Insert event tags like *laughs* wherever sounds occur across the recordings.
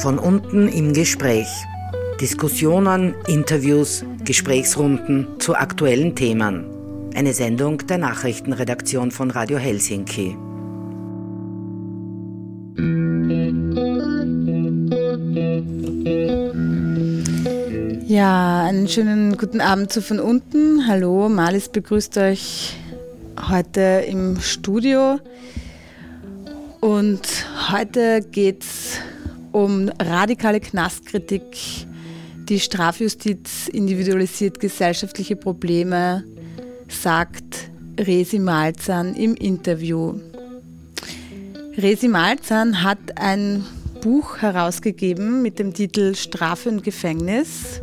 Von unten im Gespräch. Diskussionen, Interviews, Gesprächsrunden zu aktuellen Themen. Eine Sendung der Nachrichtenredaktion von Radio Helsinki. Ja, einen schönen guten Abend zu von unten. Hallo, Malis begrüßt euch heute im Studio. Und heute geht es um radikale Knastkritik, die Strafjustiz individualisiert gesellschaftliche Probleme, sagt Resi Malzahn im Interview. Resi Malzahn hat ein Buch herausgegeben mit dem Titel Strafe und Gefängnis.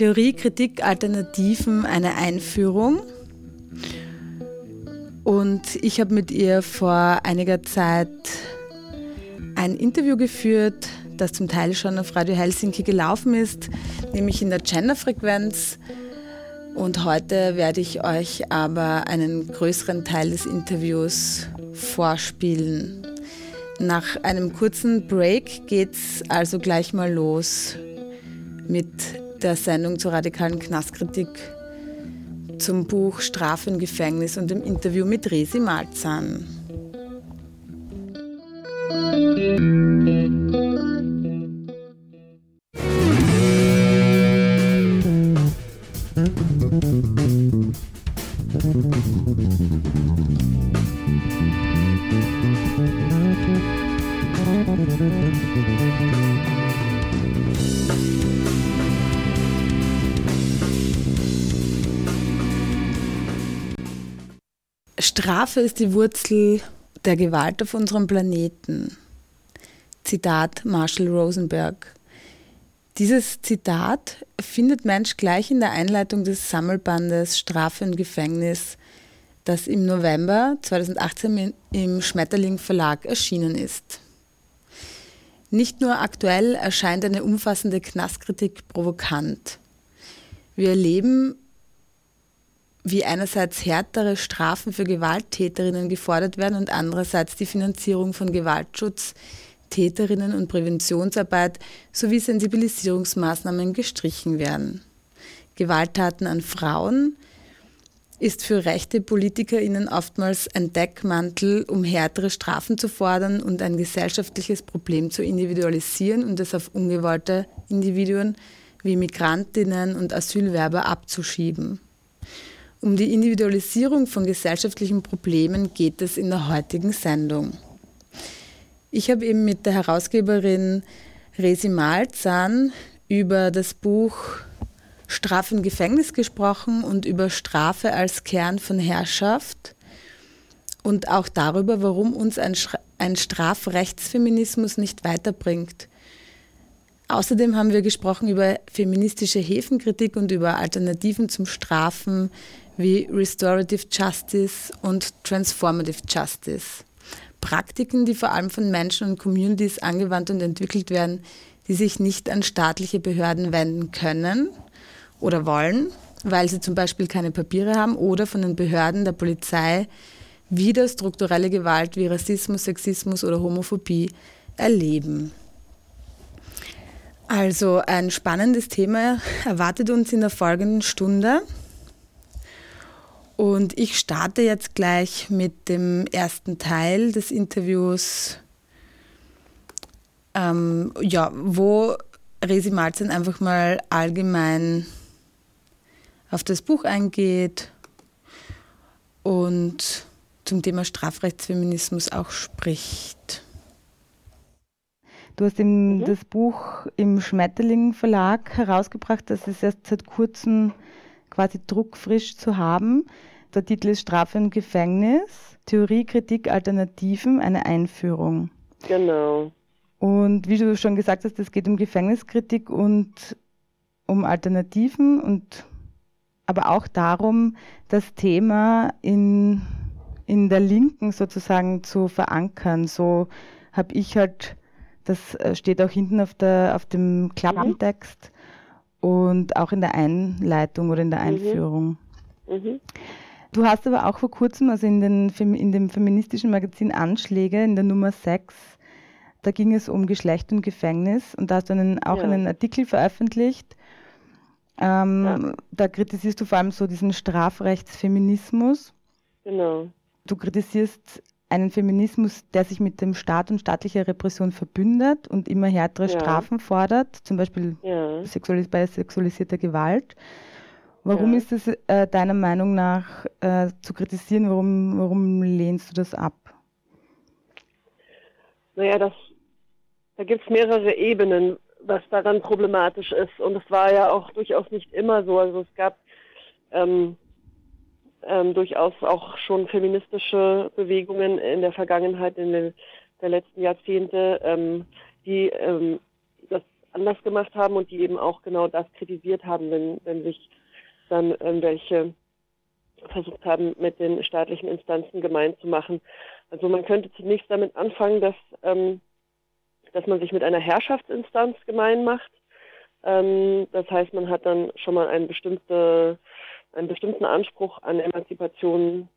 Theorie, Kritik, Alternativen, eine Einführung. Und ich habe mit ihr vor einiger Zeit ein Interview geführt, das zum Teil schon auf Radio Helsinki gelaufen ist, nämlich in der Genderfrequenz. Und heute werde ich euch aber einen größeren Teil des Interviews vorspielen. Nach einem kurzen Break geht es also gleich mal los mit der Sendung zur radikalen Knastkritik zum Buch Strafe im Gefängnis und dem Interview mit Resi Malzahn. Strafe ist die Wurzel der Gewalt auf unserem Planeten. Zitat Marshall Rosenberg. Dieses Zitat findet Mensch gleich in der Einleitung des Sammelbandes Strafe und Gefängnis, das im November 2018 im Schmetterling Verlag erschienen ist. Nicht nur aktuell erscheint eine umfassende Knastkritik provokant. Wir erleben, wie einerseits härtere Strafen für Gewalttäterinnen gefordert werden und andererseits die Finanzierung von Gewaltschutz Täterinnen und Präventionsarbeit sowie Sensibilisierungsmaßnahmen gestrichen werden. Gewalttaten an Frauen ist für rechte PolitikerInnen oftmals ein Deckmantel, um härtere Strafen zu fordern und ein gesellschaftliches Problem zu individualisieren und es auf ungewollte Individuen wie Migrantinnen und Asylwerber abzuschieben. Um die Individualisierung von gesellschaftlichen Problemen geht es in der heutigen Sendung. Ich habe eben mit der Herausgeberin Resi Malzahn über das Buch Strafe im Gefängnis gesprochen und über Strafe als Kern von Herrschaft und auch darüber, warum uns ein, ein Strafrechtsfeminismus nicht weiterbringt. Außerdem haben wir gesprochen über feministische Häfenkritik und über Alternativen zum Strafen wie Restorative Justice und Transformative Justice. Praktiken, die vor allem von Menschen und Communities angewandt und entwickelt werden, die sich nicht an staatliche Behörden wenden können oder wollen, weil sie zum Beispiel keine Papiere haben oder von den Behörden der Polizei wieder strukturelle Gewalt wie Rassismus, Sexismus oder Homophobie erleben. Also ein spannendes Thema erwartet uns in der folgenden Stunde. Und ich starte jetzt gleich mit dem ersten Teil des Interviews, ähm, ja, wo Resi Malzen einfach mal allgemein auf das Buch eingeht und zum Thema Strafrechtsfeminismus auch spricht. Du hast mhm. das Buch im Schmetterling Verlag herausgebracht. Das ist erst seit kurzem quasi druckfrisch zu haben. Der Titel ist Strafe und Gefängnis, Theorie, Kritik, Alternativen, eine Einführung. Genau. Und wie du schon gesagt hast, es geht um Gefängniskritik und um Alternativen und aber auch darum, das Thema in, in der Linken sozusagen zu verankern. So habe ich halt Das äh, steht auch hinten auf, der, auf dem Klappentext mhm. und auch in der Einleitung oder in der mhm. Einführung. Mhm. Du hast aber auch vor kurzem, also in, den, in dem feministischen Magazin Anschläge, in der Nummer 6, da ging es um Geschlecht und Gefängnis und da hast du einen, auch ja. einen Artikel veröffentlicht. Ähm, ja. Da kritisierst du vor allem so diesen Strafrechtsfeminismus. Genau. Du kritisierst einen Feminismus, der sich mit dem Staat und staatlicher Repression verbündet und immer härtere ja. Strafen fordert, zum Beispiel bei sexualisierter Gewalt. Warum ja. ist es äh, deiner Meinung nach äh, zu kritisieren? Warum, warum lehnst du das ab? Naja, das, da gibt es mehrere Ebenen, was daran problematisch ist. Und es war ja auch durchaus nicht immer so. Also es gab ähm, ähm, durchaus auch schon feministische Bewegungen in der Vergangenheit, in den der letzten Jahrzehnte, ähm, die ähm, das anders gemacht haben und die eben auch genau das kritisiert haben, wenn, wenn sich dann irgendwelche versucht haben, mit den staatlichen Instanzen gemein zu machen. Also man könnte zunächst damit anfangen, dass, ähm, dass man sich mit einer Herrschaftsinstanz gemein macht. Ähm, das heißt, man hat dann schon mal eine bestimmte einen bestimmten Anspruch an Emanzipation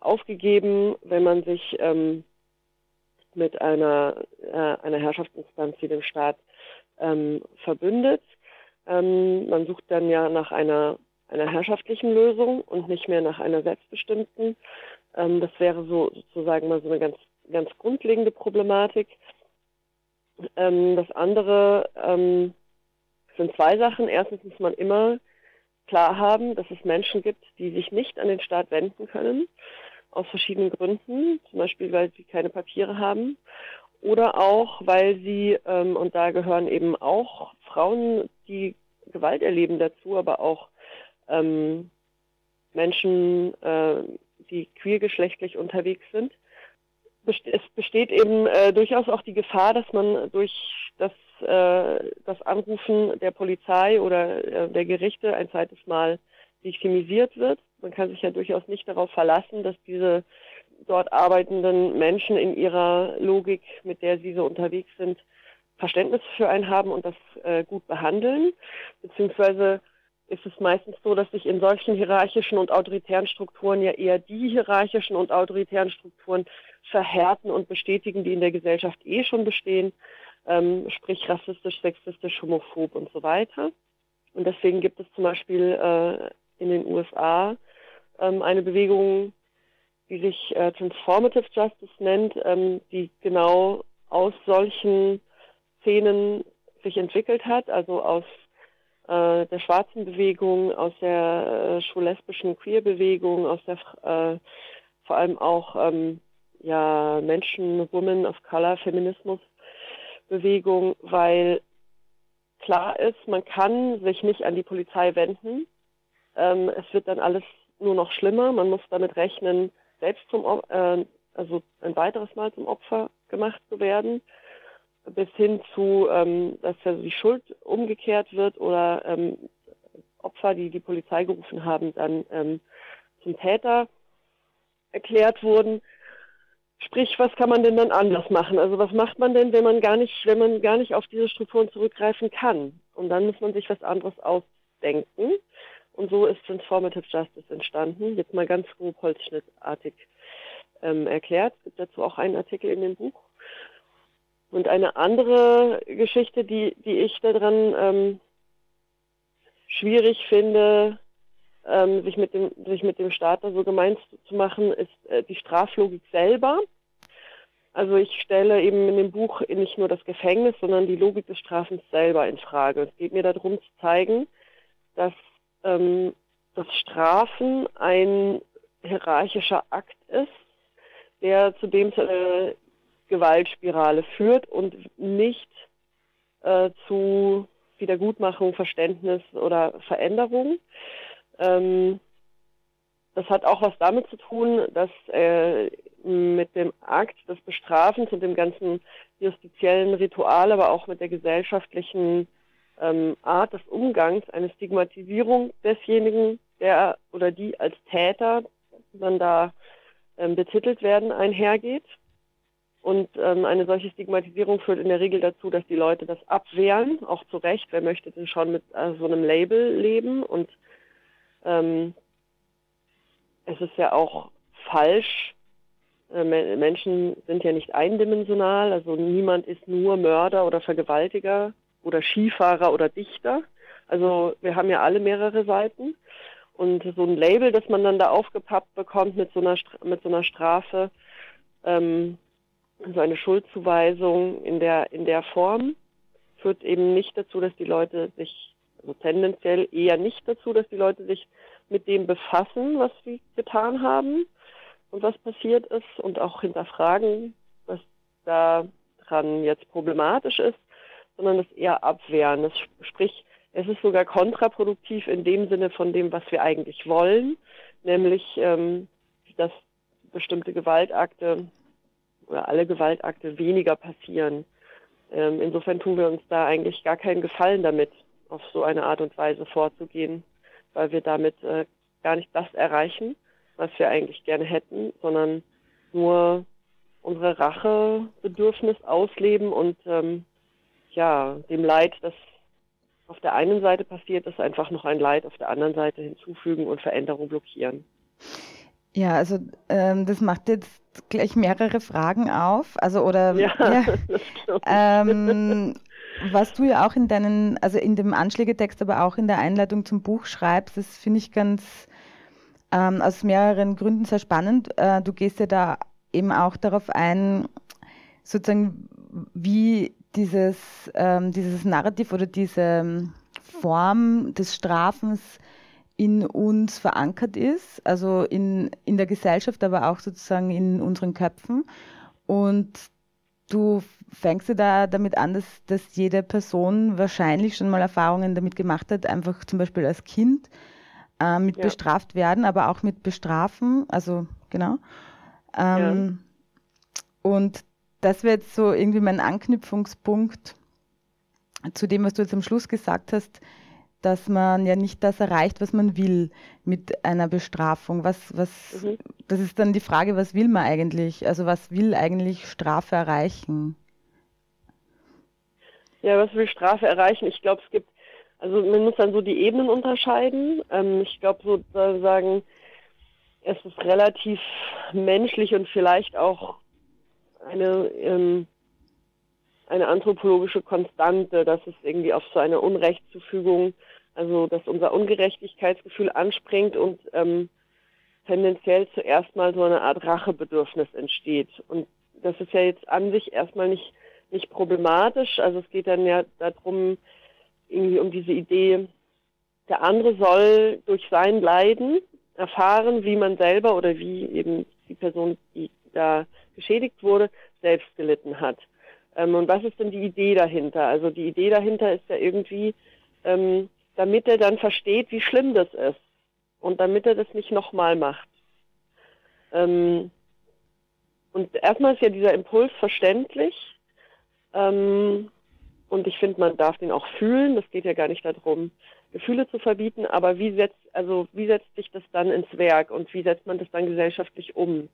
aufgegeben, wenn man sich ähm, mit einer, äh, einer Herrschaftsinstanz wie dem Staat ähm, verbündet. Ähm, man sucht dann ja nach einer, einer herrschaftlichen Lösung und nicht mehr nach einer selbstbestimmten. Ähm, das wäre so sozusagen mal so eine ganz, ganz grundlegende Problematik. Ähm, das andere ähm, sind zwei Sachen. Erstens muss man immer klar haben, dass es Menschen gibt, die sich nicht an den Staat wenden können, aus verschiedenen Gründen, zum Beispiel weil sie keine Papiere haben oder auch weil sie, ähm, und da gehören eben auch Frauen, die Gewalt erleben dazu, aber auch ähm, Menschen, äh, die queergeschlechtlich unterwegs sind. Es besteht eben äh, durchaus auch die Gefahr, dass man durch das äh, das Anrufen der Polizei oder äh, der Gerichte ein zweites Mal victimisiert wird. Man kann sich ja durchaus nicht darauf verlassen, dass diese dort arbeitenden Menschen in ihrer Logik, mit der sie so unterwegs sind, Verständnis für einen haben und das äh, gut behandeln. Beziehungsweise ist es meistens so, dass sich in solchen hierarchischen und autoritären Strukturen ja eher die hierarchischen und autoritären Strukturen verhärten und bestätigen, die in der Gesellschaft eh schon bestehen ähm, sprich rassistisch, sexistisch, homophob und so weiter. Und deswegen gibt es zum Beispiel äh, in den USA ähm, eine Bewegung, die sich äh, Transformative Justice nennt, ähm, die genau aus solchen Szenen sich entwickelt hat, also aus äh, der schwarzen Bewegung, aus der äh, schwul-lesbischen Queer-Bewegung, aus der äh, vor allem auch ähm, ja, Menschen, Women of Color, Feminismus Bewegung, weil klar ist, man kann sich nicht an die Polizei wenden. Ähm, es wird dann alles nur noch schlimmer. Man muss damit rechnen, selbst zum, äh, also ein weiteres Mal zum Opfer gemacht zu werden, bis hin zu, ähm, dass ja die Schuld umgekehrt wird oder ähm, Opfer, die die Polizei gerufen haben, dann ähm, zum Täter erklärt wurden. Sprich, was kann man denn dann anders machen? Also was macht man denn, wenn man gar nicht, wenn man gar nicht auf diese Strukturen zurückgreifen kann? Und dann muss man sich was anderes ausdenken. Und so ist Transformative Justice entstanden. Jetzt mal ganz grob holzschnittartig ähm, erklärt. Es gibt dazu auch einen Artikel in dem Buch. Und eine andere Geschichte, die, die ich daran ähm, schwierig finde, ähm, sich, mit dem, sich mit dem Staat da so gemein zu machen, ist äh, die Straflogik selber. Also ich stelle eben in dem Buch nicht nur das Gefängnis, sondern die Logik des Strafens selber in Frage. Es geht mir darum zu zeigen, dass ähm, das Strafen ein hierarchischer Akt ist, der zudem zu einer Gewaltspirale führt und nicht äh, zu Wiedergutmachung, Verständnis oder Veränderung. Ähm, das hat auch was damit zu tun, dass äh, mit dem Akt des Bestrafens und dem ganzen justiziellen Ritual, aber auch mit der gesellschaftlichen ähm, Art des Umgangs eine Stigmatisierung desjenigen, der oder die als Täter dann da ähm, betitelt werden, einhergeht. Und ähm, eine solche Stigmatisierung führt in der Regel dazu, dass die Leute das abwehren, auch zu Recht. Wer möchte denn schon mit äh, so einem Label leben? Und ähm, es ist ja auch falsch. Äh, Menschen sind ja nicht eindimensional, also niemand ist nur Mörder oder Vergewaltiger oder Skifahrer oder Dichter. Also wir haben ja alle mehrere Seiten. Und so ein Label, das man dann da aufgepappt bekommt mit so einer, mit so einer Strafe, ähm, so eine Schuldzuweisung in der, in der Form, führt eben nicht dazu, dass die Leute sich, also tendenziell eher nicht dazu, dass die Leute sich mit dem befassen, was sie getan haben und was passiert ist und auch hinterfragen, was daran jetzt problematisch ist, sondern das eher abwehren. Das sprich, es ist sogar kontraproduktiv in dem Sinne von dem, was wir eigentlich wollen, nämlich ähm, dass bestimmte Gewaltakte oder alle Gewaltakte weniger passieren. Ähm, insofern tun wir uns da eigentlich gar keinen Gefallen damit, auf so eine Art und Weise vorzugehen, weil wir damit äh, gar nicht das erreichen, was wir eigentlich gerne hätten, sondern nur unsere Rachebedürfnis ausleben und ähm, ja, dem Leid, das auf der einen Seite passiert ist, einfach noch ein Leid auf der anderen Seite hinzufügen und Veränderung blockieren. Ja, also ähm, das macht jetzt gleich mehrere Fragen auf. Also oder ja, *laughs* ja ähm, was du ja auch in deinen, also in dem Anschlägetext, aber auch in der Einleitung zum Buch schreibst, das finde ich ganz ähm, aus mehreren Gründen sehr spannend. Äh, du gehst ja da eben auch darauf ein, sozusagen, wie dieses, ähm, dieses Narrativ oder diese Form des Strafens in uns verankert ist, also in, in der Gesellschaft, aber auch sozusagen in unseren Köpfen. Und du fängst ja da damit an, dass, dass jede Person wahrscheinlich schon mal Erfahrungen damit gemacht hat, einfach zum Beispiel als Kind äh, mit ja. bestraft werden, aber auch mit bestrafen, also genau. Ähm, ja. Und das wäre jetzt so irgendwie mein Anknüpfungspunkt zu dem, was du jetzt am Schluss gesagt hast, dass man ja nicht das erreicht, was man will mit einer Bestrafung. Was, was, mhm. Das ist dann die Frage, was will man eigentlich? Also was will eigentlich Strafe erreichen? Ja, was will Strafe erreichen? Ich glaube, es gibt, also man muss dann so die Ebenen unterscheiden. Ähm, ich glaube sozusagen, es ist relativ menschlich und vielleicht auch eine, ähm, eine anthropologische Konstante, dass es irgendwie auf so eine Unrechtszufügung also dass unser Ungerechtigkeitsgefühl anspringt und ähm, tendenziell zuerst mal so eine Art Rachebedürfnis entsteht. Und das ist ja jetzt an sich erstmal nicht, nicht problematisch. Also es geht dann ja darum, irgendwie um diese Idee, der andere soll durch sein Leiden erfahren, wie man selber oder wie eben die Person, die da geschädigt wurde, selbst gelitten hat. Ähm, und was ist denn die Idee dahinter? Also die Idee dahinter ist ja irgendwie, ähm, damit er dann versteht, wie schlimm das ist und damit er das nicht nochmal macht. Ähm, und erstmal ist ja dieser Impuls verständlich ähm, und ich finde, man darf den auch fühlen. Das geht ja gar nicht darum, Gefühle zu verbieten, aber wie setzt, also wie setzt sich das dann ins Werk und wie setzt man das dann gesellschaftlich um?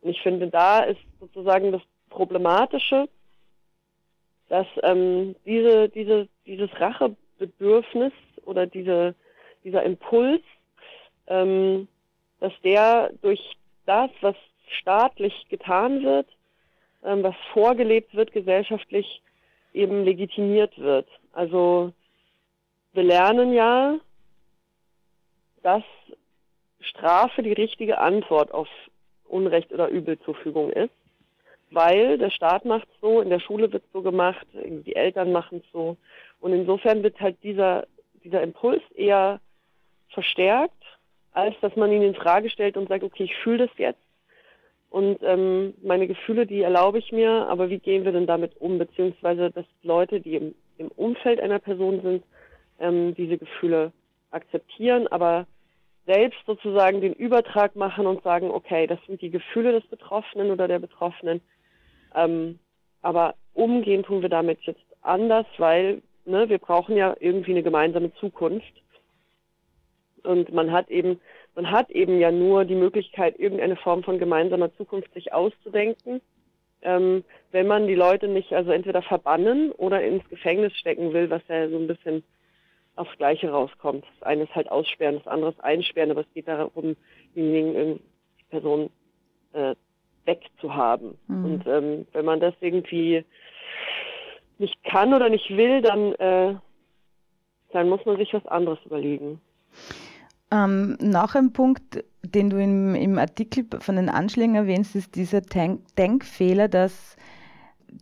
Und ich finde, da ist sozusagen das Problematische, dass ähm, diese, diese, dieses Rachebedürfnis oder diese, dieser Impuls, ähm, dass der durch das, was staatlich getan wird, ähm, was vorgelebt wird gesellschaftlich, eben legitimiert wird. Also wir lernen ja, dass Strafe die richtige Antwort auf Unrecht oder Übelzufügung ist, weil der Staat macht so, in der Schule wird so gemacht, die Eltern machen so. Und insofern wird halt dieser dieser Impuls eher verstärkt, als dass man ihn in Frage stellt und sagt, okay, ich fühle das jetzt. Und ähm, meine Gefühle, die erlaube ich mir, aber wie gehen wir denn damit um, beziehungsweise dass Leute, die im, im Umfeld einer Person sind, ähm, diese Gefühle akzeptieren, aber selbst sozusagen den Übertrag machen und sagen, okay, das sind die Gefühle des Betroffenen oder der Betroffenen, ähm, aber umgehen tun wir damit jetzt anders, weil ne, wir brauchen ja irgendwie eine gemeinsame Zukunft. Und man hat eben, man hat eben ja nur die Möglichkeit, irgendeine Form von gemeinsamer Zukunft sich auszudenken. ähm, wenn man die Leute nicht also entweder verbannen oder ins Gefängnis stecken will, was ja so ein bisschen aufs Gleiche rauskommt. Das eine ist halt aussperren, das andere ist einsperren, aber es geht darum, diejenigen, die Person äh, wegzuhaben. Mhm. Und ähm, wenn man das irgendwie nicht kann oder nicht will, dann, äh, dann muss man sich was anderes überlegen. Ähm, noch ein Punkt, den du im, im Artikel von den Anschlägen erwähnst, ist dieser Denk Denkfehler, dass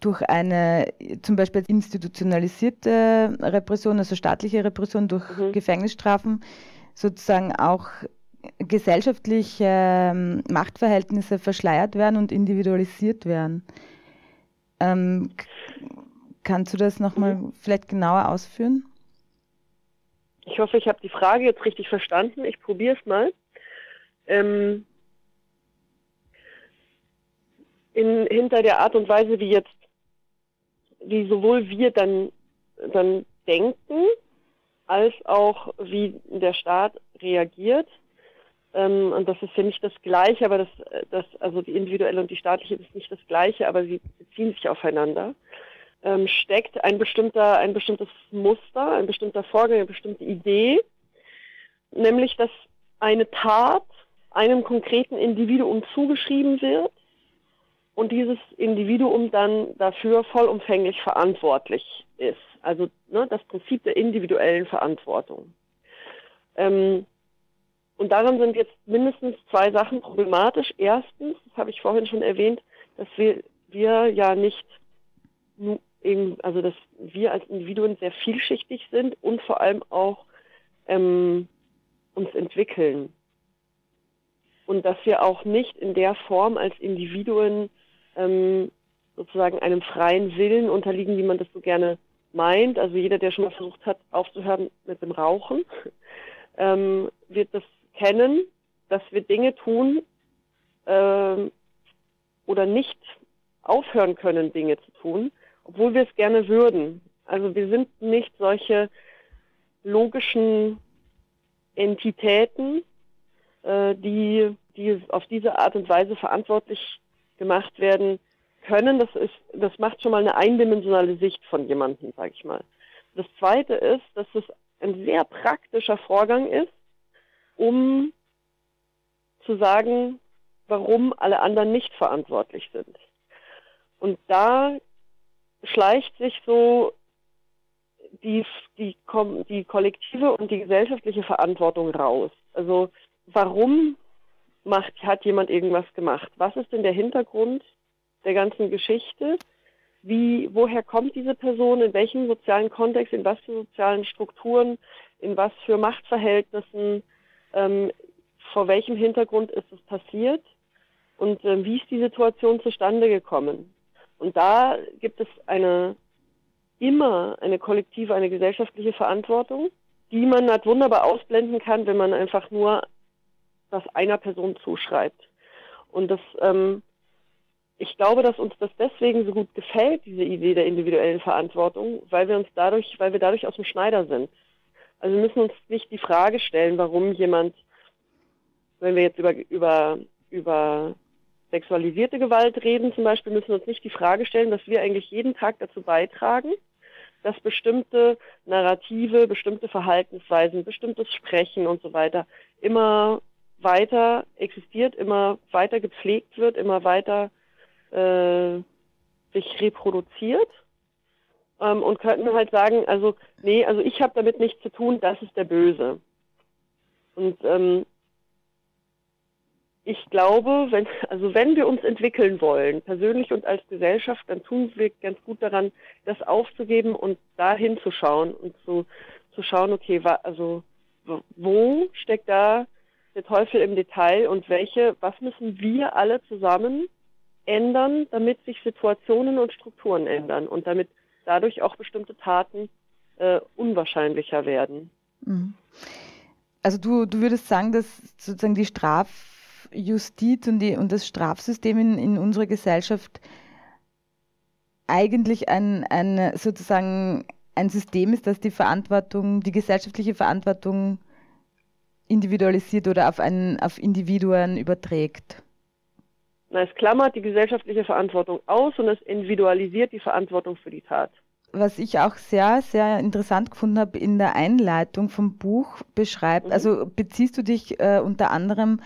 durch eine zum Beispiel institutionalisierte Repression, also staatliche Repression durch mhm. Gefängnisstrafen, sozusagen auch gesellschaftliche ähm, Machtverhältnisse verschleiert werden und individualisiert werden. Ähm, kannst du das nochmal mhm. vielleicht genauer ausführen? Ich hoffe, ich habe die Frage jetzt richtig verstanden. Ich probiere es mal. Ähm, in, hinter der Art und Weise, wie jetzt, wie sowohl wir dann, dann denken, als auch wie der Staat reagiert, ähm, und das ist ja nicht das Gleiche, aber das, das, also die individuelle und die staatliche ist nicht das Gleiche, aber sie beziehen sich aufeinander, ähm, steckt ein bestimmter, ein bestimmtes Muster, ein bestimmter Vorgang, eine bestimmte Idee, nämlich, dass eine Tat einem konkreten Individuum zugeschrieben wird und dieses Individuum dann dafür vollumfänglich verantwortlich ist. Also ne, das Prinzip der individuellen Verantwortung. Ähm, und daran sind jetzt mindestens zwei Sachen problematisch. Erstens, das habe ich vorhin schon erwähnt, dass wir, wir ja nicht, also dass wir als Individuen sehr vielschichtig sind und vor allem auch ähm, uns entwickeln. Und dass wir auch nicht in der Form als Individuen ähm, sozusagen einem freien Willen unterliegen, wie man das so gerne meint. Also jeder, der schon mal versucht hat, aufzuhören mit dem Rauchen, *laughs* ähm, wird das kennen, dass wir Dinge tun äh, oder nicht aufhören können, Dinge zu tun, obwohl wir es gerne würden. Also wir sind nicht solche logischen Entitäten, äh, die, die auf diese Art und Weise verantwortlich gemacht werden können. Das ist, das macht schon mal eine eindimensionale Sicht von jemandem, sage ich mal. Das zweite ist, dass es ein sehr praktischer Vorgang ist, um zu sagen, warum alle anderen nicht verantwortlich sind. Und da schleicht sich so die, die, die kollektive und die gesellschaftliche Verantwortung raus. Also warum macht, hat jemand irgendwas gemacht? Was ist denn der Hintergrund der ganzen Geschichte? Wie, woher kommt diese Person? In welchem sozialen Kontext? In was für sozialen Strukturen? In was für Machtverhältnissen? ähm, vor welchem Hintergrund ist es passiert und äh, wie ist die Situation zustande gekommen. Und da gibt es eine immer eine kollektive, eine gesellschaftliche Verantwortung, die man halt wunderbar ausblenden kann, wenn man einfach nur das einer Person zuschreibt. Und das, ähm, ich glaube, dass uns das deswegen so gut gefällt, diese Idee der individuellen Verantwortung, weil wir uns dadurch, weil wir dadurch aus dem Schneider sind. Also wir müssen uns nicht die Frage stellen, warum jemand, wenn wir jetzt über, über, über sexualisierte Gewalt reden zum Beispiel, müssen wir uns nicht die Frage stellen, dass wir eigentlich jeden Tag dazu beitragen, dass bestimmte Narrative, bestimmte Verhaltensweisen, bestimmtes Sprechen und so weiter immer weiter existiert, immer weiter gepflegt wird, immer weiter äh, sich reproduziert ähm, und könnten halt sagen, also nee, also ich habe damit nichts zu tun, das ist der Böse. Und ähm, ich glaube, wenn, also wenn wir uns entwickeln wollen, persönlich und als Gesellschaft, dann tun wir ganz gut daran, das aufzugeben und da hinzuschauen und zu, zu schauen, okay, also wo steckt da der Teufel im Detail und welche, was müssen wir alle zusammen ändern, damit sich Situationen und Strukturen ändern und damit dadurch auch bestimmte Taten äh, unwahrscheinlicher werden. Mhm. Also du, du würdest sagen, dass sozusagen die Strafjustiz und, die, und das Strafsystem in, in unserer Gesellschaft eigentlich ein, ein sozusagen ein System ist, das die Verantwortung, die gesellschaftliche Verantwortung individualisiert oder auf, einen, auf Individuen überträgt. Na, es klammert die gesellschaftliche Verantwortung aus und es individualisiert die Verantwortung für die Tat. Was ich auch sehr, sehr interessant gefunden habe in der Einleitung vom Buch beschreibt, mhm. also beziehst du dich äh, unter anderem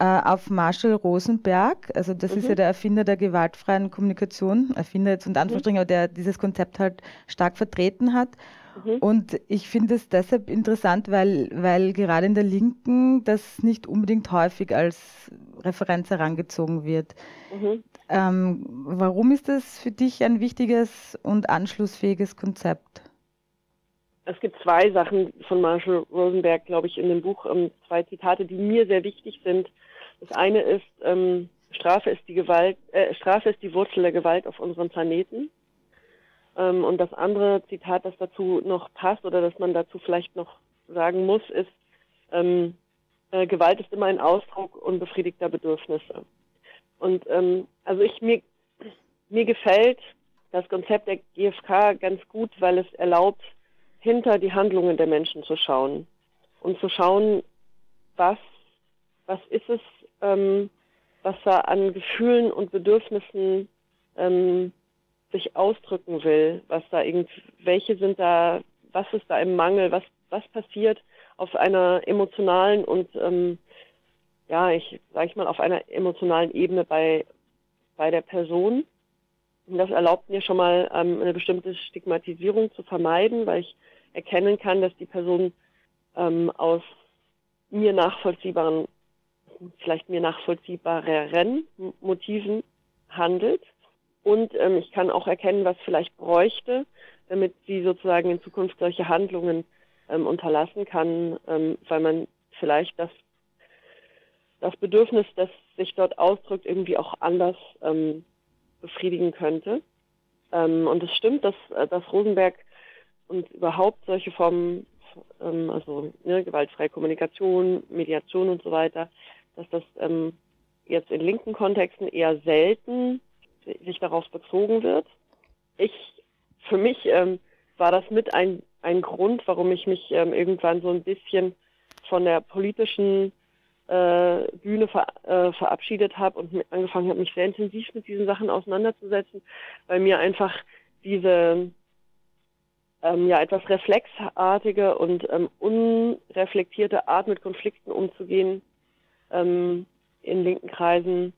auf Marshall Rosenberg, also das mhm. ist ja der Erfinder der gewaltfreien Kommunikation, Erfinder jetzt und mhm. Anführungsstrichen, mhm. aber der dieses Konzept halt stark vertreten hat. Mhm. Und ich finde es deshalb interessant, weil, weil gerade in der Linken das nicht unbedingt häufig als Referenz herangezogen wird. Mhm. Ähm, warum ist das für dich ein wichtiges und anschlussfähiges Konzept? Es gibt zwei Sachen von Marshall Rosenberg, glaube ich, in dem Buch, ähm, zwei Zitate, die mir sehr wichtig sind. Das eine ist, ähm, Strafe ist die Gewalt, äh, Strafe ist die Wurzel der Gewalt auf unserem Planeten. Ähm, und das andere Zitat, das dazu noch passt oder das man dazu vielleicht noch sagen muss, ist, ähm, äh, Gewalt ist immer ein Ausdruck unbefriedigter Bedürfnisse. Und ähm, also ich mir mir gefällt das Konzept der GfK ganz gut, weil es erlaubt, hinter die Handlungen der Menschen zu schauen und zu schauen, was was ist es, ähm, was da an Gefühlen und Bedürfnissen ähm, sich ausdrücken will, was da irgend, welche sind da, was ist da im Mangel, was, was passiert auf einer emotionalen und ähm, ja, ich sage ich mal, auf einer emotionalen Ebene bei, bei der Person. Und das erlaubt mir schon mal ähm, eine bestimmte Stigmatisierung zu vermeiden, weil ich erkennen kann, dass die Person ähm, aus mir nachvollziehbaren, vielleicht mir nachvollziehbareren Motiven handelt und ähm, ich kann auch erkennen, was vielleicht bräuchte, damit sie sozusagen in Zukunft solche Handlungen ähm, unterlassen kann, ähm, weil man vielleicht das, das Bedürfnis, das sich dort ausdrückt, irgendwie auch anders ähm, befriedigen könnte. Ähm, und es stimmt, dass, äh, dass Rosenberg und überhaupt solche Formen, ähm, also ne, gewaltfreie Kommunikation, Mediation und so weiter, dass das ähm, jetzt in linken Kontexten eher selten sich darauf bezogen wird. Ich, für mich ähm, war das mit ein, ein Grund, warum ich mich ähm, irgendwann so ein bisschen von der politischen äh, Bühne ver, äh, verabschiedet habe und angefangen habe, mich sehr intensiv mit diesen Sachen auseinanderzusetzen, weil mir einfach diese ähm, ja etwas reflexartige und ähm, unreflektierte Art mit Konflikten umzugehen ähm, in linken Kreisen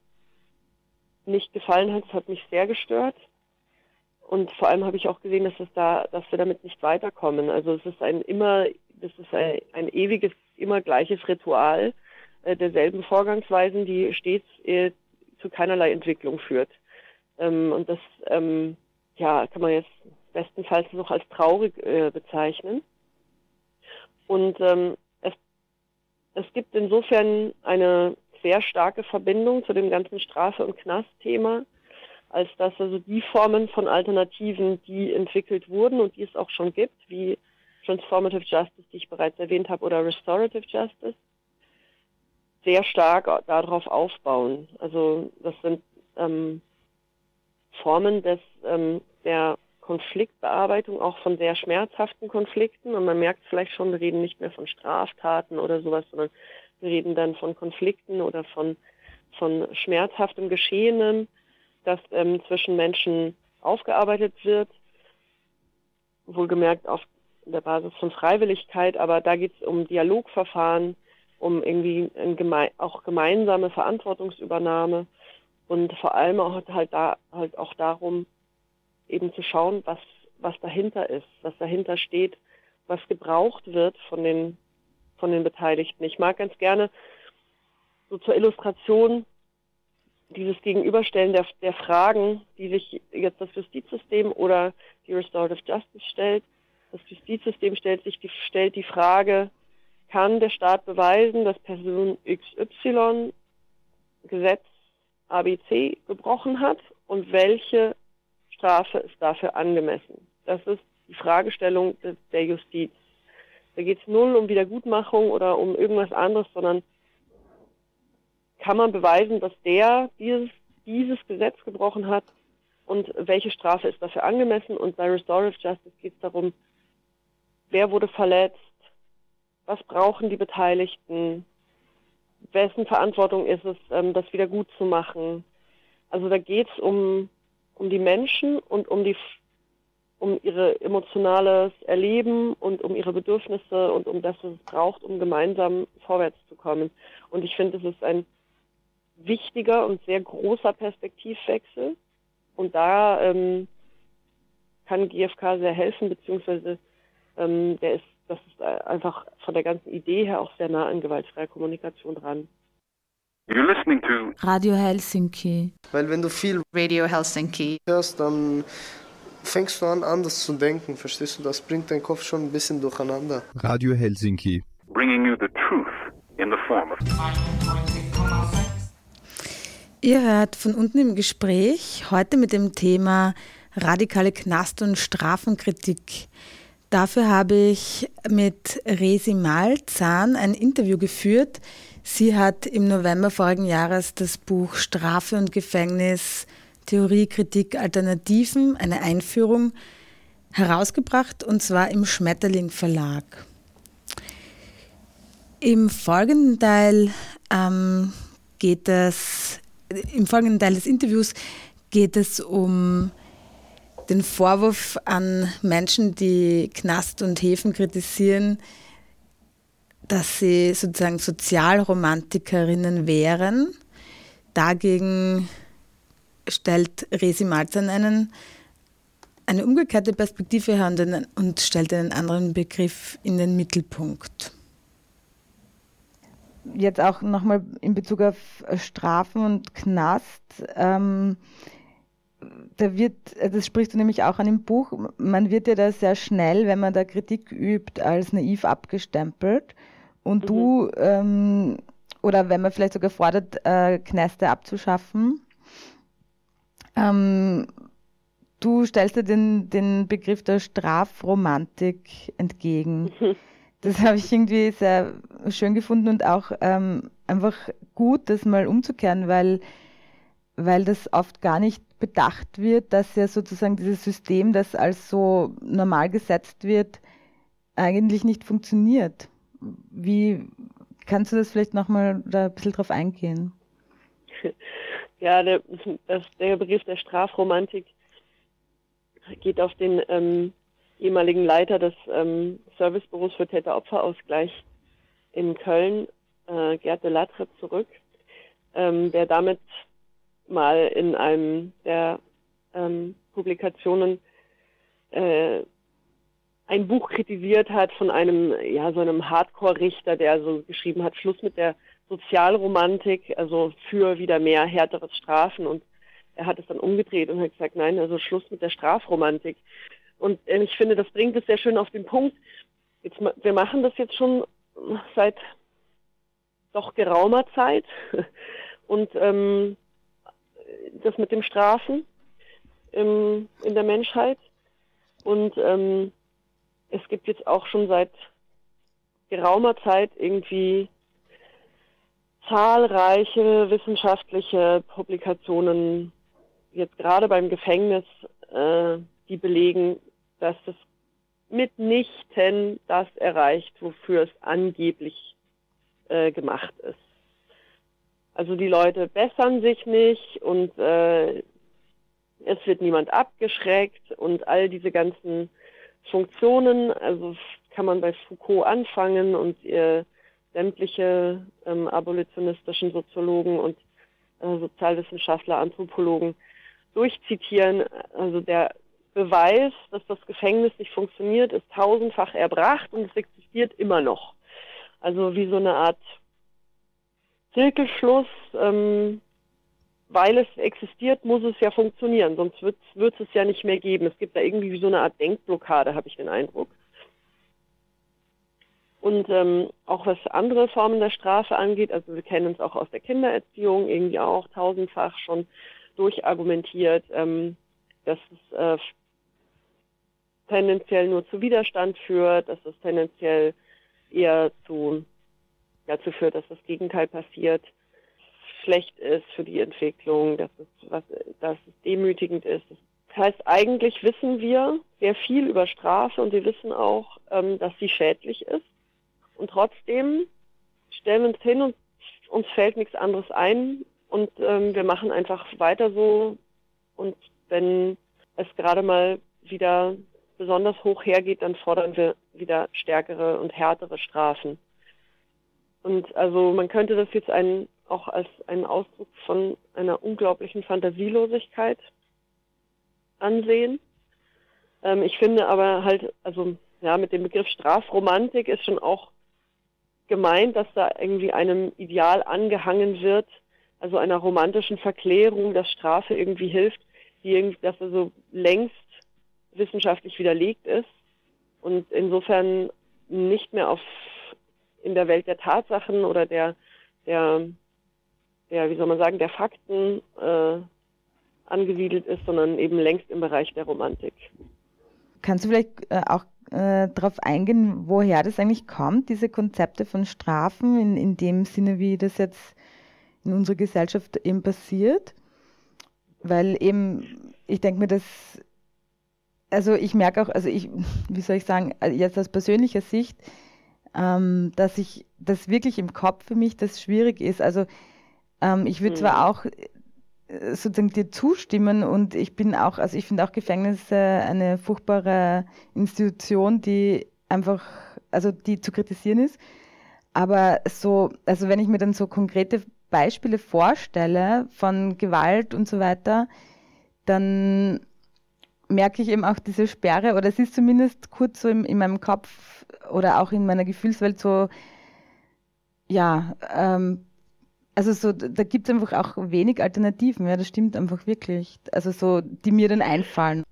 nicht gefallen hat. Es hat mich sehr gestört. Und vor allem habe ich auch gesehen, dass es da, dass wir damit nicht weiterkommen. Also es ist ein immer, das ist ein, ein ewiges, immer gleiches Ritual äh, derselben Vorgangsweisen, die stets äh, zu keinerlei Entwicklung führt. Ähm, und das, ähm, ja, kann man jetzt bestenfalls noch als traurig äh, bezeichnen. Und ähm, es, gibt insofern eine sehr starke Verbindung zu dem ganzen Strafe- und Knastthema, als dass also die Formen von Alternativen, die entwickelt wurden und die es auch schon gibt, wie Transformative Justice, die ich bereits erwähnt habe, oder Restorative Justice, sehr stark darauf aufbauen. Also das sind ähm, Formen des, ähm, der Konfliktbearbeitung, auch von sehr schmerzhaften Konflikten. Und man merkt vielleicht schon, wir reden nicht mehr von Straftaten oder sowas, sondern wir reden dann von Konflikten oder von, von schmerzhaftem Geschehenen, das ähm, zwischen Menschen aufgearbeitet wird. Wohlgemerkt auf der Basis von Freiwilligkeit, aber da geht es um Dialogverfahren, um irgendwie geme auch gemeinsame Verantwortungsübernahme und vor allem auch halt da halt auch darum, eben zu schauen, was, was dahinter ist, was dahinter steht, was gebraucht wird von den von den Beteiligten. Ich mag ganz gerne so zur Illustration dieses Gegenüberstellen der, der Fragen, die sich jetzt das Justizsystem oder die Restorative Justice stellt. Das Justizsystem stellt sich die, stellt die Frage, kann der Staat beweisen, dass Person XY Gesetz ABC gebrochen hat und welche Strafe ist dafür angemessen? Das ist die Fragestellung der Justiz. Da geht es null um Wiedergutmachung oder um irgendwas anderes, sondern kann man beweisen, dass der dieses, dieses Gesetz gebrochen hat und welche Strafe ist dafür angemessen. Und bei Restorative Justice geht es darum, wer wurde verletzt, was brauchen die Beteiligten, wessen Verantwortung ist es, ähm, das wieder gut zu machen, Also da geht es um, um die Menschen und um die um ihre emotionales Erleben und um ihre Bedürfnisse und um das, was es braucht, um gemeinsam vorwärts zu kommen. Und ich finde, es ist ein wichtiger und sehr großer Perspektivwechsel. Und da ähm, kann GFK sehr helfen, beziehungsweise ähm, der ist, das ist einfach von der ganzen Idee her auch sehr nah an gewaltfreier Kommunikation dran. You're listening to Radio Helsinki. Weil wenn du viel Radio Helsinki hörst, dann fängst du an, anders zu denken, verstehst du? Das bringt deinen Kopf schon ein bisschen durcheinander. Radio Helsinki. bringing you the truth in the form of Ihr hört von unten im Gespräch heute mit dem Thema radikale Knast- und Strafenkritik. Dafür habe ich mit Resi Malzahn ein Interview geführt. Sie hat im November vorigen Jahres das Buch Strafe und Gefängnis Theorie, Kritik, Alternativen, eine Einführung herausgebracht und zwar im Schmetterling Verlag. Im folgenden Teil ähm, geht es, im folgenden Teil des Interviews geht es um den Vorwurf an Menschen, die Knast und Häfen kritisieren, dass sie sozusagen Sozialromantikerinnen wären. Dagegen stellt Resi Malzahn einen, eine umgekehrte Perspektive her und, einen, und stellt einen anderen Begriff in den Mittelpunkt. Jetzt auch nochmal in Bezug auf Strafen und Knast. Ähm, da wird, das sprichst du nämlich auch an im Buch, man wird ja da sehr schnell, wenn man da Kritik übt, als naiv abgestempelt. Und mhm. du, ähm, oder wenn man vielleicht sogar fordert, äh, Knäste abzuschaffen, ähm, du stellst dir den, den Begriff der Strafromantik entgegen. *laughs* Das habe ich irgendwie sehr schön gefunden und auch ähm, einfach gut, das mal umzukehren, weil, weil das oft gar nicht bedacht wird, dass ja sozusagen dieses System, das als so normal gesetzt wird, eigentlich nicht funktioniert. Wie kannst du das vielleicht nochmal da ein bisschen drauf eingehen? *laughs* Ja, der, das, der Begriff der Strafromantik geht auf den ähm, ehemaligen Leiter des ähm, Servicebüros für Täter-Opfer-Ausgleich in Köln, äh, Gerd de Latre, zurück, ähm, der damit mal in einem der ähm, Publikationen äh, ein Buch kritisiert hat von einem, ja, so einem Hardcore-Richter, der so geschrieben hat, Schluss mit der Sozialromantik, also für wieder mehr härtere Strafen. Und er hat es dann umgedreht und hat gesagt, nein, also Schluss mit der Strafromantik. Und äh, ich finde, das bringt es sehr schön auf den Punkt. Jetzt, wir machen das jetzt schon seit doch geraumer Zeit. *laughs* Und ähm, das mit dem Strafen im, in der Menschheit. Und ähm, es gibt jetzt auch schon seit geraumer Zeit irgendwie zahlreiche wissenschaftliche Publikationen, jetzt gerade beim Gefängnis, äh, die belegen, dass es mitnichten das erreicht, wofür es angeblich äh, gemacht ist. Also die Leute bessern sich nicht und äh, es wird niemand abgeschreckt und all diese ganzen Funktionen, also kann man bei Foucault anfangen und äh, sämtliche ähm, abolitionistischen Soziologen und äh, Sozialwissenschaftler, Anthropologen durchzitieren. Also der Beweis, dass das Gefängnis nicht funktioniert, ist tausendfach erbracht und es existiert immer noch. Also wie so eine Art Zirkelschluss, ähm, weil es existiert, muss es ja funktionieren, sonst wird es es ja nicht mehr geben. Es gibt da irgendwie wie so eine Art Denkblockade, habe ich den Eindruck. Und ähm, auch was andere Formen der Strafe angeht, also wir kennen uns auch aus der Kindererziehung irgendwie auch tausendfach schon durchargumentiert, ähm, dass es äh, tendenziell nur zu Widerstand führt, dass es tendenziell eher zu, dazu führt, dass das Gegenteil passiert, schlecht ist für die Entwicklung, dass es, was, dass es demütigend ist. Das heißt, eigentlich wissen wir sehr viel über Strafe und wir wissen auch, ähm, dass sie schädlich ist. Und trotzdem stellen wir uns hin und uns fällt nichts anderes ein, und ähm, wir machen einfach weiter so. Und wenn es gerade mal wieder besonders hoch hergeht, dann fordern wir wieder stärkere und härtere Strafen. Und also man könnte das jetzt einen, auch als einen Ausdruck von einer unglaublichen Fantasielosigkeit ansehen. Ähm, ich finde aber halt, also ja, mit dem Begriff Strafromantik ist schon auch gemeint, dass da irgendwie einem Ideal angehangen wird, also einer romantischen Verklärung, dass Strafe irgendwie hilft, die irgendwie, dass also längst wissenschaftlich widerlegt ist und insofern nicht mehr auf in der Welt der Tatsachen oder der der der wie soll man sagen der Fakten äh, angesiedelt ist, sondern eben längst im Bereich der Romantik. Kannst du vielleicht äh, auch äh, darauf eingehen, woher das eigentlich kommt, diese Konzepte von Strafen, in, in dem Sinne, wie das jetzt in unserer Gesellschaft eben passiert? Weil eben, ich denke mir, dass, also ich merke auch, also ich, *laughs* wie soll ich sagen, also jetzt aus persönlicher Sicht, ähm, dass ich das wirklich im Kopf für mich das schwierig ist. Also ähm, ich würde mhm. zwar auch sozusagen dir zustimmen und ich bin auch, also ich finde auch Gefängnisse eine furchtbare Institution, die einfach, also die zu kritisieren ist. Aber so, also wenn ich mir dann so konkrete Beispiele vorstelle von Gewalt und so weiter, dann merke ich eben auch diese Sperre oder es ist zumindest kurz so in, in meinem Kopf oder auch in meiner Gefühlswelt so, ja, ähm, also so, da gibt es einfach auch wenig Alternativen, ja, das stimmt einfach wirklich. Also so, die mir dann einfallen.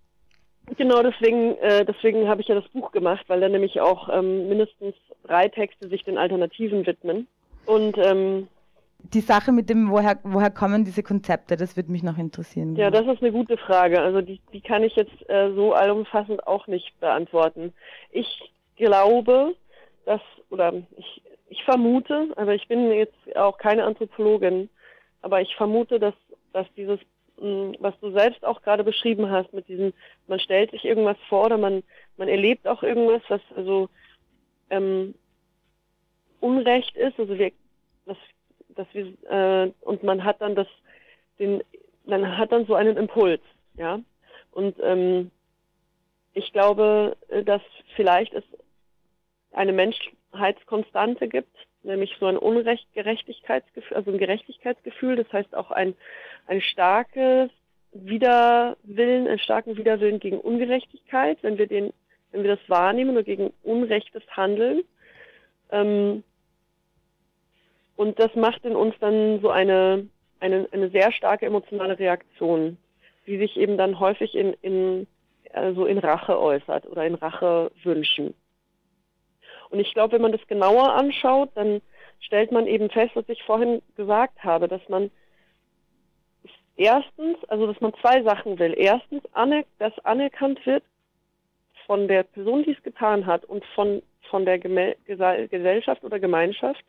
Genau, deswegen, äh, deswegen habe ich ja das Buch gemacht, weil da nämlich auch ähm, mindestens drei Texte sich den Alternativen widmen. Und ähm, die Sache mit dem, woher, woher kommen diese Konzepte, das würde mich noch interessieren. Ja, das ist eine gute Frage. Also die, die kann ich jetzt äh, so allumfassend auch nicht beantworten. Ich glaube, dass, oder ich ich vermute, also ich bin jetzt auch keine Anthropologin, aber ich vermute, dass, dass dieses, hm, was du selbst auch gerade beschrieben hast, mit diesem, man stellt sich irgendwas vor oder man, man erlebt auch irgendwas, was also ähm, Unrecht ist, also wir, das, das wir, äh, und man hat dann das, den, man hat dann so einen Impuls, ja, und ähm, ich glaube, äh, dass vielleicht es eine Mensch, Heizkonstante gibt, nämlich so ein Unrecht-Gerechtigkeitsgefühl, also ein Gerechtigkeitsgefühl, das heißt auch ein, ein starkes Widerwillen, einen starken Widerwillen gegen Ungerechtigkeit, wenn wir den, wenn wir das wahrnehmen oder gegen unrechtes Handeln. Ähm, und das macht in uns dann so eine, eine, eine sehr starke emotionale Reaktion, die sich eben dann häufig in, in, also in Rache äußert oder in Rache wünschen. Und ich glaube, wenn man das genauer anschaut, dann stellt man eben fest, was ich vorhin gesagt habe, dass man erstens, also dass man zwei Sachen will. Erstens, dass anerkannt wird von der Person, die es getan hat und von, von der Gesellschaft oder Gemeinschaft,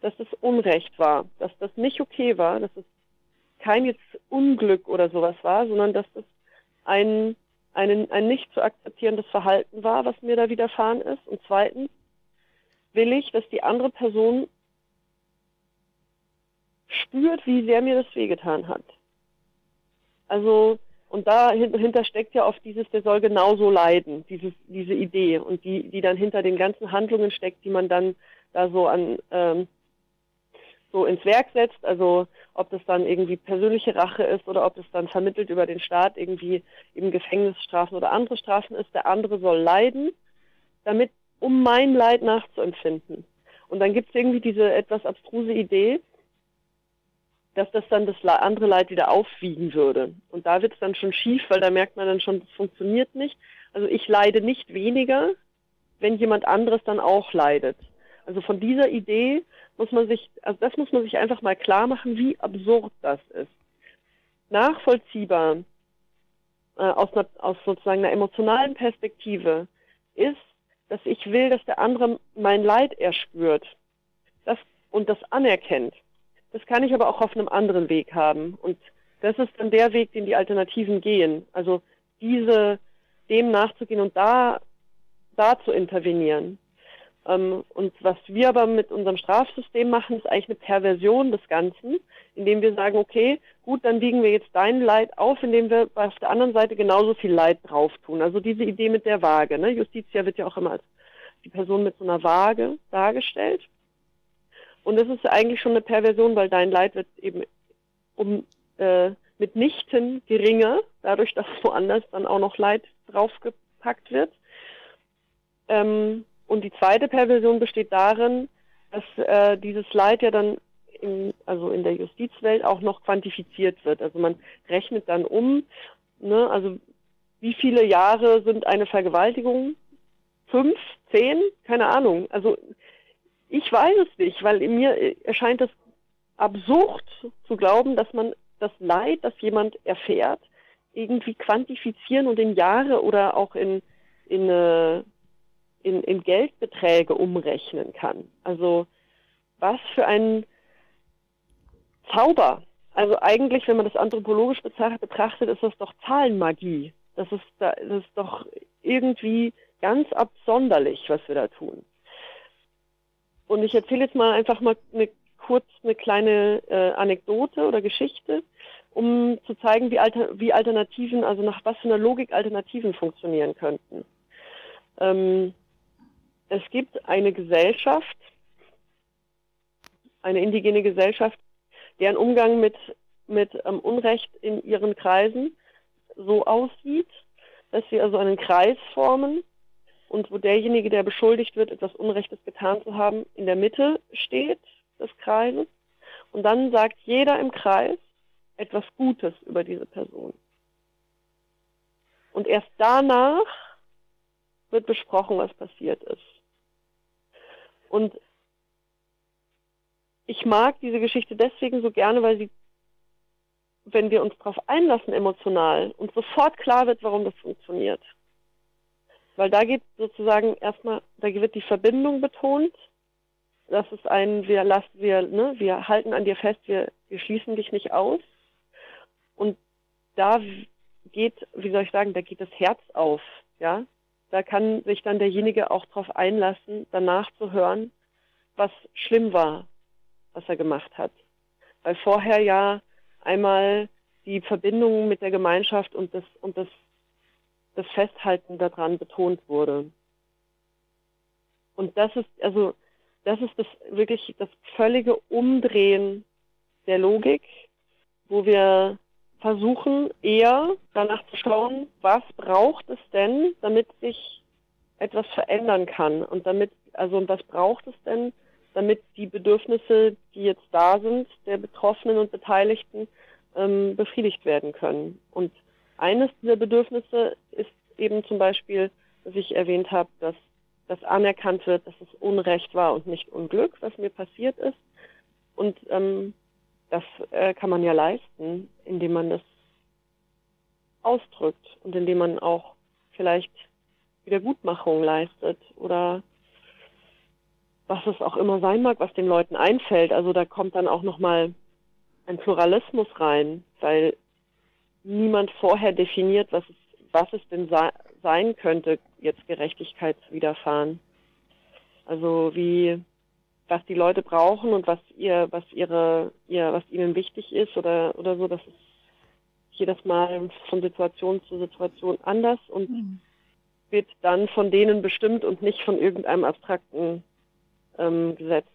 dass das Unrecht war, dass das nicht okay war, dass es kein jetzt Unglück oder sowas war, sondern dass das ein, ein, ein nicht zu akzeptierendes Verhalten war, was mir da widerfahren ist. Und zweitens, will ich, dass die andere Person spürt, wie sehr mir das wehgetan hat. Also, und dahinter steckt ja oft dieses, der soll genauso leiden, dieses, diese Idee. Und die, die dann hinter den ganzen Handlungen steckt, die man dann da so an, ähm, so ins Werk setzt, also ob das dann irgendwie persönliche Rache ist oder ob es dann vermittelt über den Staat irgendwie eben Gefängnisstrafen oder andere Strafen ist, der andere soll leiden, damit um mein Leid nachzuempfinden. Und dann gibt es irgendwie diese etwas abstruse Idee, dass das dann das andere Leid wieder aufwiegen würde. Und da wird es dann schon schief, weil da merkt man dann schon, das funktioniert nicht. Also ich leide nicht weniger, wenn jemand anderes dann auch leidet. Also von dieser Idee muss man sich, also das muss man sich einfach mal klar machen, wie absurd das ist. Nachvollziehbar äh, aus, einer, aus sozusagen einer emotionalen Perspektive ist, dass ich will, dass der andere mein Leid erspürt das, und das anerkennt. Das kann ich aber auch auf einem anderen Weg haben. Und das ist dann der Weg, den die Alternativen gehen. Also diese, dem nachzugehen und da, da zu intervenieren. Ähm, und was wir aber mit unserem Strafsystem machen, ist eigentlich eine Perversion des Ganzen, indem wir sagen, okay, gut, dann wiegen wir jetzt dein Leid auf, indem wir auf der anderen Seite genauso viel Leid drauf tun. Also diese Idee mit der Waage. Ne? Justitia wird ja auch immer als die Person mit so einer Waage dargestellt. Und das ist eigentlich schon eine Perversion, weil dein Leid wird eben um äh, mitnichten geringer, dadurch, dass woanders dann auch noch Leid draufgepackt wird. Ähm, und die zweite Perversion besteht darin, dass äh, dieses Leid ja dann in, also in der Justizwelt auch noch quantifiziert wird. Also man rechnet dann um, ne, also wie viele Jahre sind eine Vergewaltigung? Fünf, zehn? Keine Ahnung. Also ich weiß es nicht, weil mir erscheint es absurd zu glauben, dass man das Leid, das jemand erfährt, irgendwie quantifizieren und in Jahre oder auch in, in äh, in, in Geldbeträge umrechnen kann. Also was für ein Zauber. Also eigentlich, wenn man das anthropologisch betrachtet, ist das doch Zahlenmagie. Das ist, das ist doch irgendwie ganz absonderlich, was wir da tun. Und ich erzähle jetzt mal einfach mal eine, kurz eine kleine äh, Anekdote oder Geschichte, um zu zeigen, wie, Alter, wie Alternativen, also nach was für einer Logik Alternativen funktionieren könnten. Ähm, es gibt eine Gesellschaft, eine indigene Gesellschaft, deren Umgang mit, mit ähm, Unrecht in ihren Kreisen so aussieht, dass sie also einen Kreis formen und wo derjenige, der beschuldigt wird, etwas Unrechtes getan zu haben, in der Mitte steht des Kreises. Und dann sagt jeder im Kreis etwas Gutes über diese Person. Und erst danach wird besprochen, was passiert ist. Und ich mag diese Geschichte deswegen so gerne, weil sie, wenn wir uns darauf einlassen emotional, uns sofort klar wird, warum das funktioniert. Weil da geht sozusagen erstmal, da wird die Verbindung betont. Das ist ein, wir lassen, wir, ne, wir halten an dir fest, wir, wir schließen dich nicht aus. Und da geht, wie soll ich sagen, da geht das Herz auf, ja da kann sich dann derjenige auch darauf einlassen, danach zu hören, was schlimm war, was er gemacht hat. Weil vorher ja einmal die Verbindung mit der Gemeinschaft und das, und das, das Festhalten daran betont wurde. Und das ist, also, das ist das wirklich das völlige Umdrehen der Logik, wo wir versuchen eher danach zu schauen, was braucht es denn, damit sich etwas verändern kann und damit, also was braucht es denn, damit die Bedürfnisse, die jetzt da sind, der Betroffenen und Beteiligten ähm, befriedigt werden können. Und eines dieser Bedürfnisse ist eben zum Beispiel, dass ich erwähnt habe, dass das anerkannt wird, dass es Unrecht war und nicht Unglück, was mir passiert ist. Und ähm, das äh, kann man ja leisten, indem man das ausdrückt und indem man auch vielleicht Wiedergutmachung leistet oder was es auch immer sein mag, was den Leuten einfällt. Also da kommt dann auch nochmal ein Pluralismus rein, weil niemand vorher definiert, was es, was es denn sein könnte, jetzt Gerechtigkeit widerfahren. Also wie was die Leute brauchen und was ihr, was ihre, ihr, was ihnen wichtig ist oder, oder so, das ist jedes Mal von Situation zu Situation anders und mhm. wird dann von denen bestimmt und nicht von irgendeinem abstrakten ähm, Gesetz.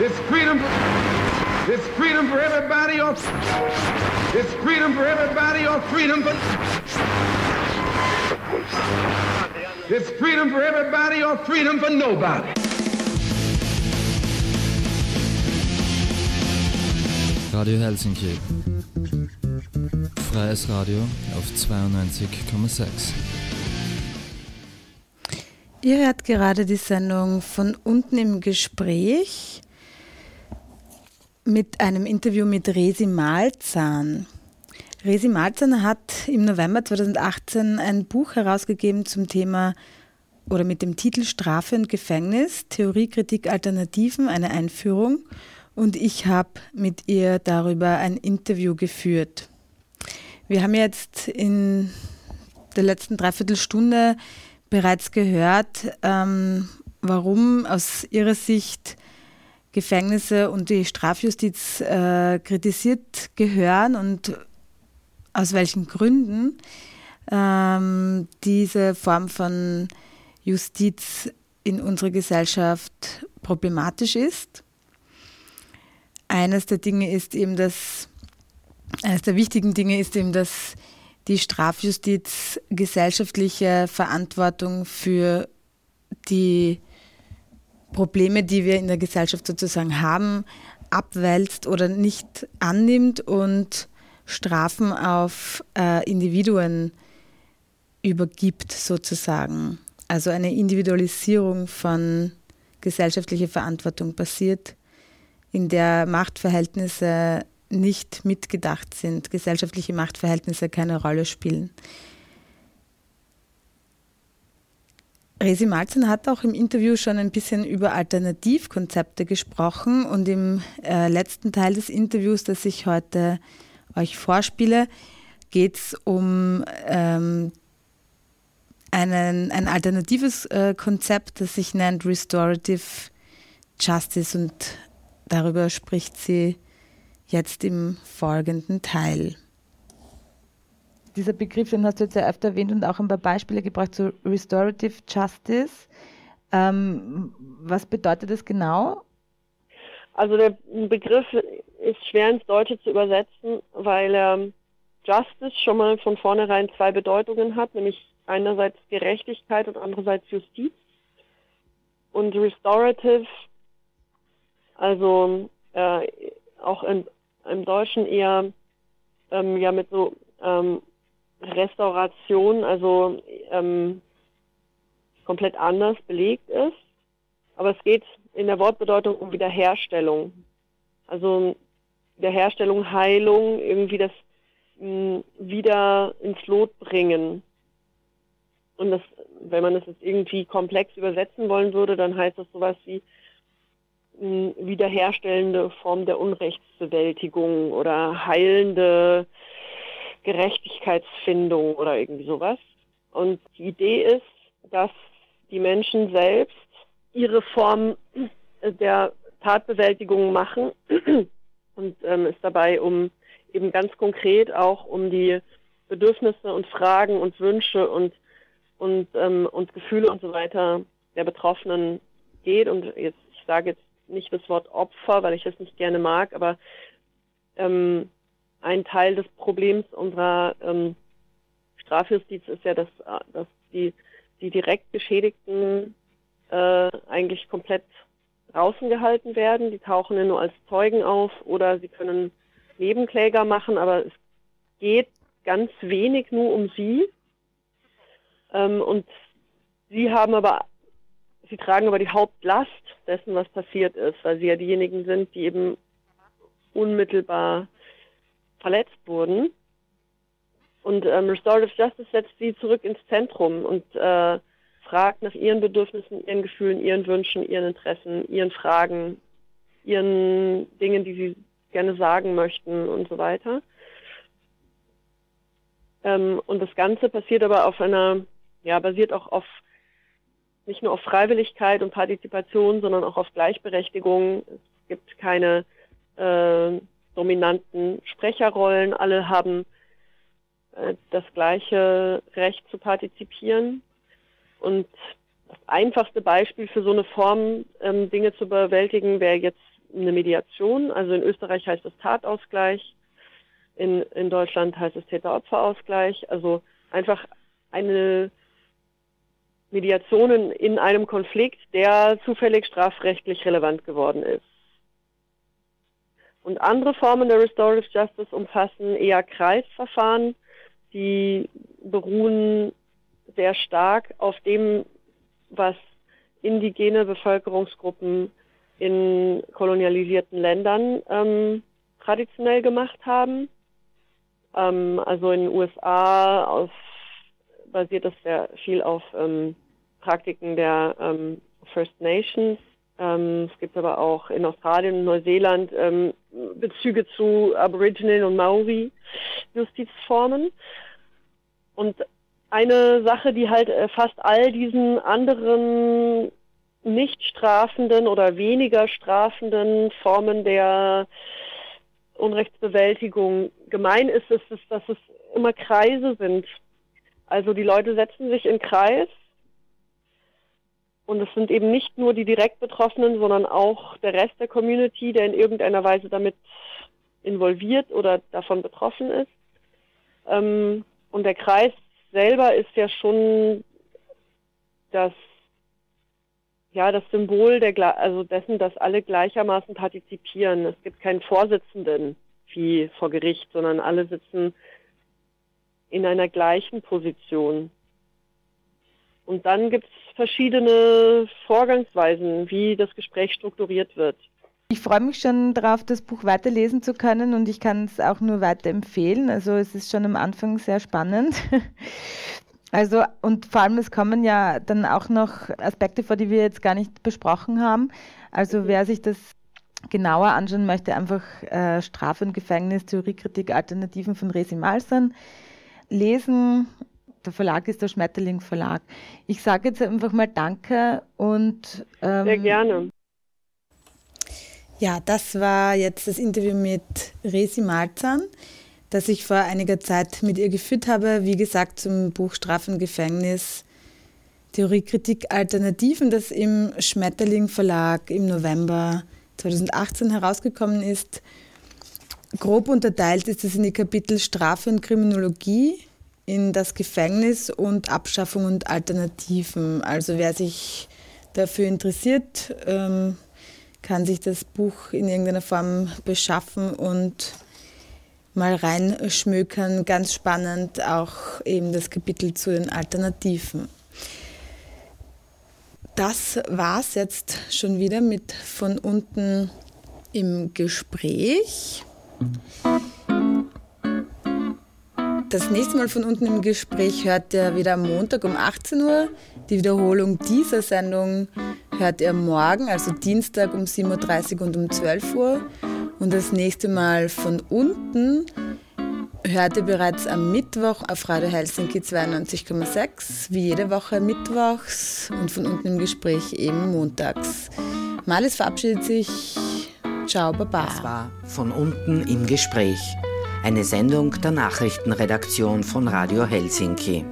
It's freedom, it's freedom for everybody or it's freedom for everybody or freedom for It's freedom for everybody or freedom for nobody. Radio Helsinki. Freies Radio auf 92,6. Ihr hört gerade die Sendung von unten im Gespräch mit einem Interview mit Resi Malzahn. Resi Malzahn hat im November 2018 ein Buch herausgegeben zum Thema oder mit dem Titel Strafe und Gefängnis, Theoriekritik Alternativen, eine Einführung und ich habe mit ihr darüber ein Interview geführt. Wir haben jetzt in der letzten Dreiviertelstunde bereits gehört, ähm, warum aus Ihrer Sicht Gefängnisse und die Strafjustiz äh, kritisiert gehören und aus welchen Gründen ähm, diese Form von Justiz in unserer Gesellschaft problematisch ist. Eines der Dinge ist eben, dass eines der wichtigen Dinge ist eben, dass die Strafjustiz gesellschaftliche Verantwortung für die Probleme, die wir in der Gesellschaft sozusagen haben, abwälzt oder nicht annimmt und Strafen auf äh, Individuen übergibt sozusagen. Also eine Individualisierung von gesellschaftlicher Verantwortung passiert, in der Machtverhältnisse nicht mitgedacht sind, gesellschaftliche Machtverhältnisse keine Rolle spielen. Resi Malzen hat auch im Interview schon ein bisschen über Alternativkonzepte gesprochen und im äh, letzten Teil des Interviews, das ich heute euch vorspiele, geht es um ähm, einen, ein alternatives äh, Konzept, das sich nennt Restorative Justice und darüber spricht sie jetzt im folgenden Teil. Dieser Begriff, den hast du jetzt ja öfter erwähnt und auch ein paar Beispiele gebracht zu Restorative Justice. Ähm, was bedeutet das genau? Also der Begriff ist schwer ins Deutsche zu übersetzen, weil ähm, Justice schon mal von vornherein zwei Bedeutungen hat, nämlich einerseits Gerechtigkeit und andererseits Justiz. Und Restorative, also äh, auch in, im Deutschen eher ähm, ja mit so ähm, Restauration, also ähm, komplett anders belegt ist. Aber es geht in der Wortbedeutung um Wiederherstellung. Also Wiederherstellung, Heilung, irgendwie das mh, wieder ins Lot bringen. Und das, wenn man das jetzt irgendwie komplex übersetzen wollen würde, dann heißt das sowas wie wiederherstellende Form der Unrechtsbewältigung oder heilende Gerechtigkeitsfindung oder irgendwie sowas. Und die Idee ist, dass die Menschen selbst ihre Form der Tatbewältigung machen und ähm, es dabei um eben ganz konkret auch um die Bedürfnisse und Fragen und Wünsche und und ähm, und Gefühle und so weiter der Betroffenen geht. Und jetzt ich sage jetzt nicht das Wort Opfer, weil ich das nicht gerne mag, aber ähm, ein Teil des Problems unserer ähm, Strafjustiz ist ja, dass, dass die, die direkt Geschädigten äh, eigentlich komplett draußen gehalten werden. Die tauchen ja nur als Zeugen auf oder sie können Nebenkläger machen, aber es geht ganz wenig nur um sie. Ähm, und sie haben aber, sie tragen aber die Hauptlast dessen, was passiert ist, weil sie ja diejenigen sind, die eben unmittelbar verletzt wurden. Und ähm, Restorative Justice setzt sie zurück ins Zentrum und äh, fragt nach ihren Bedürfnissen, ihren Gefühlen, ihren Wünschen, ihren Interessen, ihren Fragen, ihren Dingen, die sie gerne sagen möchten und so weiter. Ähm, und das Ganze passiert aber auf einer, ja, basiert auch auf nicht nur auf Freiwilligkeit und Partizipation, sondern auch auf Gleichberechtigung. Es gibt keine äh, dominanten Sprecherrollen. Alle haben äh, das gleiche Recht zu partizipieren. Und das einfachste Beispiel für so eine Form, ähm, Dinge zu bewältigen, wäre jetzt eine Mediation. Also in Österreich heißt es Tatausgleich, in, in Deutschland heißt es Täter-Opfer-Ausgleich. Also einfach eine Mediation in, in einem Konflikt, der zufällig strafrechtlich relevant geworden ist. Und andere Formen der Restorative Justice umfassen eher Kreisverfahren, die beruhen sehr stark auf dem, was indigene Bevölkerungsgruppen in kolonialisierten Ländern ähm, traditionell gemacht haben. Ähm, also in den USA auf, basiert das sehr viel auf ähm, Praktiken der ähm, First Nations ähm, es gibt aber auch in Australien und Neuseeland ähm, Bezüge zu Aboriginal und Maori Justizformen. Und eine Sache, die halt äh, fast all diesen anderen nicht strafenden oder weniger strafenden Formen der Unrechtsbewältigung gemein ist, ist, ist, dass es immer Kreise sind. Also die Leute setzen sich in Kreis und es sind eben nicht nur die direkt Betroffenen, sondern auch der Rest der Community, der in irgendeiner Weise damit involviert oder davon betroffen ist. Ähm, und der Kreis selber ist ja schon das, ja, das Symbol der, also dessen, dass alle gleichermaßen partizipieren. Es gibt keinen Vorsitzenden wie vor Gericht, sondern alle sitzen in einer gleichen Position. Und dann gibt es verschiedene Vorgangsweisen, wie das Gespräch strukturiert wird. Ich freue mich schon darauf, das Buch weiterlesen zu können und ich kann es auch nur weiterempfehlen. Also es ist schon am Anfang sehr spannend. *laughs* Also und vor allem es kommen ja dann auch noch Aspekte vor, die wir jetzt gar nicht besprochen haben. Also wer sich das genauer anschauen möchte, einfach äh, Strafe und Gefängnis, Theoriekritik, Alternativen von Resi Malsan lesen. Der Verlag ist der Schmetterling Verlag. Ich sage jetzt einfach mal Danke und ähm, sehr gerne. Ja, das war jetzt das Interview mit Resi Malzahn, das ich vor einiger Zeit mit ihr geführt habe. Wie gesagt, zum Buch Strafen Gefängnis, Theoriekritik Alternativen, das im Schmetterling Verlag im November 2018 herausgekommen ist. Grob unterteilt ist es in die Kapitel Strafe und Kriminologie, in das Gefängnis und Abschaffung und Alternativen. Also wer sich dafür interessiert, ähm, kann sich das Buch in irgendeiner Form beschaffen und mal reinschmökern. Ganz spannend auch eben das Kapitel zu den Alternativen. Das war es jetzt schon wieder mit von unten im Gespräch. Das nächste Mal von unten im Gespräch hört ihr wieder am Montag um 18 Uhr. Die Wiederholung dieser Sendung hört ihr morgen, also Dienstag um 7.30 Uhr und um 12 Uhr. Und das nächste Mal von unten hört ihr bereits am Mittwoch auf Radio Helsinki 92,6, wie jede Woche mittwochs und von unten im Gespräch eben montags. Malis verabschiedet sich. Ciao, Baba. Das war von unten im Gespräch. Eine Sendung der Nachrichtenredaktion von Radio Helsinki.